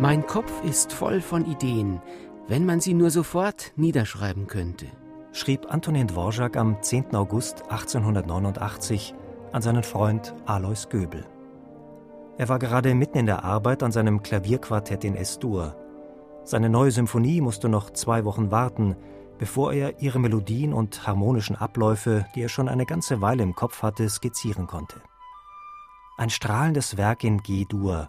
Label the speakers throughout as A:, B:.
A: Mein Kopf ist voll von Ideen, wenn man sie nur sofort niederschreiben könnte.
B: Schrieb Antonin Dvorak am 10. August 1889 an seinen Freund Alois Göbel. Er war gerade mitten in der Arbeit an seinem Klavierquartett in S-Dur. Seine neue Symphonie musste noch zwei Wochen warten, bevor er ihre Melodien und harmonischen Abläufe, die er schon eine ganze Weile im Kopf hatte, skizzieren konnte. Ein strahlendes Werk in G-Dur,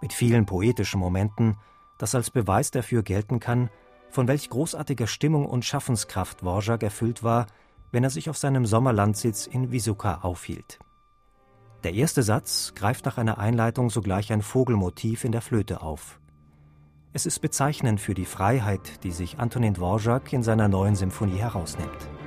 B: mit vielen poetischen Momenten, das als Beweis dafür gelten kann, von welch großartiger Stimmung und Schaffenskraft Dvorak erfüllt war, wenn er sich auf seinem Sommerlandsitz in Visuka aufhielt. Der erste Satz greift nach einer Einleitung sogleich ein Vogelmotiv in der Flöte auf. Es ist bezeichnend für die Freiheit, die sich Antonin Dvorak in seiner neuen Symphonie herausnimmt.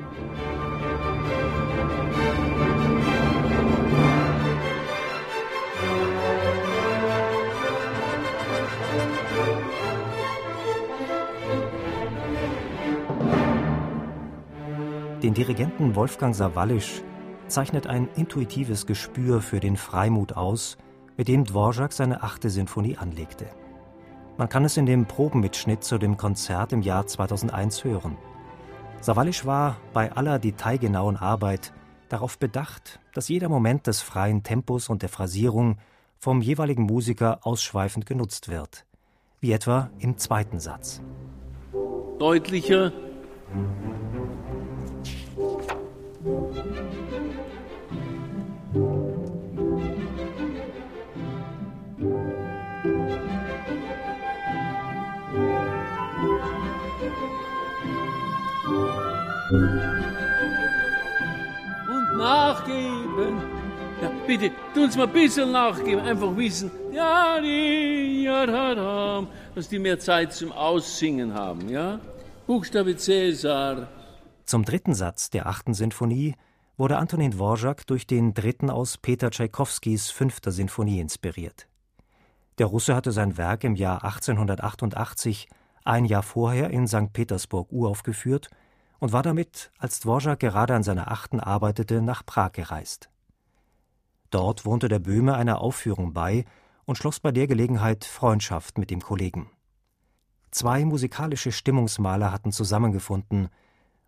B: Den Dirigenten Wolfgang Sawallisch zeichnet ein intuitives Gespür für den Freimut aus, mit dem Dvorak seine achte Sinfonie anlegte. Man kann es in dem Probenmitschnitt zu dem Konzert im Jahr 2001 hören. Sawallisch war bei aller detailgenauen Arbeit darauf bedacht, dass jeder Moment des freien Tempos und der Phrasierung vom jeweiligen Musiker ausschweifend genutzt wird, wie etwa im zweiten Satz.
C: Deutlicher und nachgeben. Ja, bitte, tun Sie mal ein bisschen nachgeben. Einfach wissen, ja, die, ja, da, da, dass die mehr Zeit zum Aussingen haben, ja? Buchstabe Cäsar.
B: Zum dritten Satz der achten Sinfonie wurde Antonin Dvorak durch den dritten aus Peter Tschaikowskis fünfter Sinfonie inspiriert. Der Russe hatte sein Werk im Jahr 1888, ein Jahr vorher in St. Petersburg uraufgeführt und war damit, als Dvorak gerade an seiner achten arbeitete, nach Prag gereist. Dort wohnte der Böhme einer Aufführung bei und schloss bei der Gelegenheit Freundschaft mit dem Kollegen. Zwei musikalische Stimmungsmaler hatten zusammengefunden,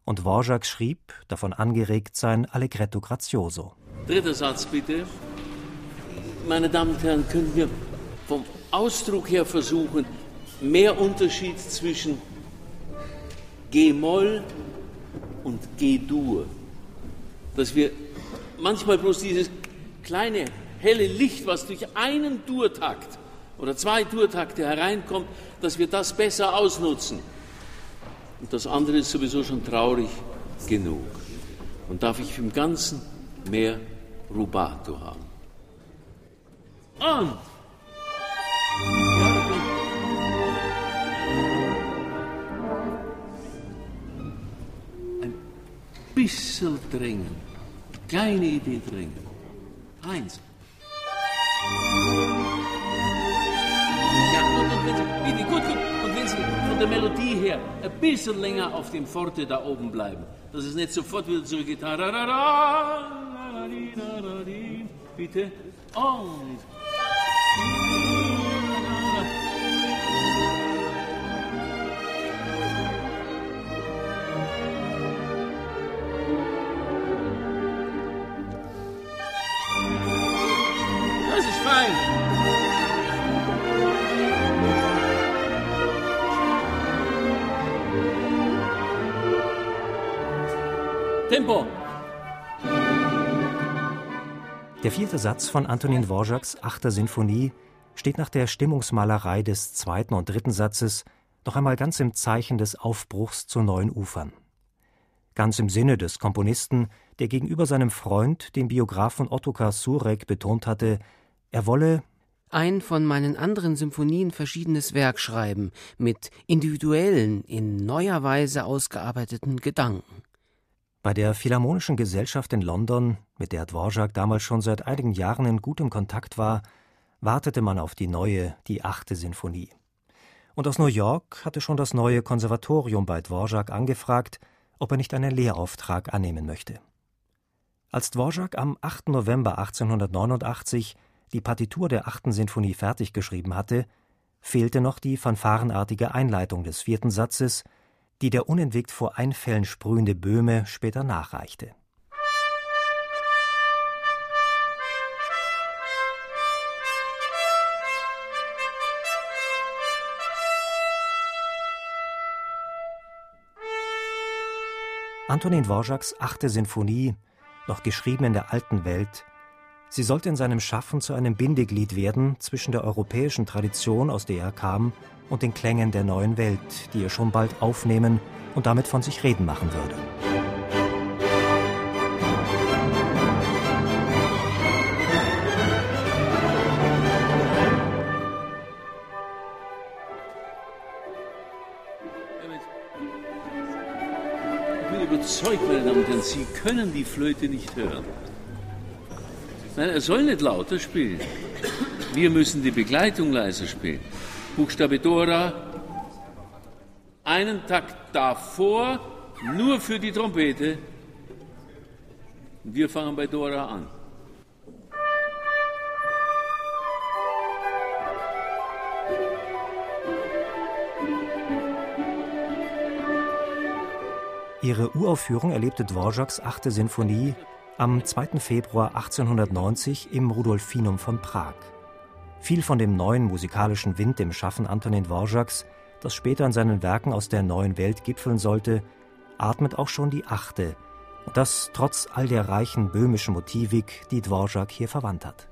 B: und Dvorak schrieb, davon angeregt, sein Allegretto Grazioso.
C: Dritter Satz bitte. Meine Damen und Herren, können wir vom Ausdruck her versuchen, mehr Unterschied zwischen G-Moll und G-Dur. Dass wir manchmal bloß dieses kleine helle Licht, was durch einen Durtakt oder zwei Durtakte hereinkommt, dass wir das besser ausnutzen. Und das andere ist sowieso schon traurig genug. Und darf ich im Ganzen mehr Rubato haben. Und ein bisschen drängen, kleine Idee drängen. Eins. Von der Melodie her ein bisschen länger auf dem Forte da oben bleiben, dass es nicht sofort wieder zurückgeht. Bitte. Und. Das ist fein. Tempo.
B: Der vierte Satz von Antonin Dvoraks achter Sinfonie steht nach der Stimmungsmalerei des zweiten und dritten Satzes noch einmal ganz im Zeichen des Aufbruchs zu neuen Ufern. Ganz im Sinne des Komponisten, der gegenüber seinem Freund, dem Biografen Ottokar Surek, betont hatte, Er wolle
A: ein von meinen anderen Symphonien verschiedenes Werk schreiben, mit individuellen, in neuer Weise ausgearbeiteten Gedanken.
B: Bei der Philharmonischen Gesellschaft in London, mit der Dvorak damals schon seit einigen Jahren in gutem Kontakt war, wartete man auf die neue, die achte Sinfonie. Und aus New York hatte schon das neue Konservatorium bei Dvorak angefragt, ob er nicht einen Lehrauftrag annehmen möchte. Als Dvorak am 8. November 1889 die Partitur der achten Sinfonie fertig geschrieben hatte, fehlte noch die fanfarenartige Einleitung des vierten Satzes, die der unentwegt vor Einfällen sprühende Böhme später nachreichte. Antonin Dvořáks achte Sinfonie, noch geschrieben in der alten Welt, Sie sollte in seinem Schaffen zu einem Bindeglied werden zwischen der europäischen Tradition, aus der er kam, und den Klängen der neuen Welt, die er schon bald aufnehmen und damit von sich reden machen würde.
C: Ich bin überzeugt, meine Damen und Herren, Sie können die Flöte nicht hören. Nein, er soll nicht lauter spielen. Wir müssen die Begleitung leiser spielen. Buchstabe Dora, einen Takt davor, nur für die Trompete. Wir fangen bei Dora an.
B: Ihre Uraufführung erlebte Dvořáks achte Sinfonie am 2. Februar 1890 im Rudolfinum von Prag. Viel von dem neuen musikalischen Wind im Schaffen Antonin Dvořáks, das später in seinen Werken aus der neuen Welt gipfeln sollte, atmet auch schon die achte, und das trotz all der reichen böhmischen Motivik, die Dvořák hier verwandt hat.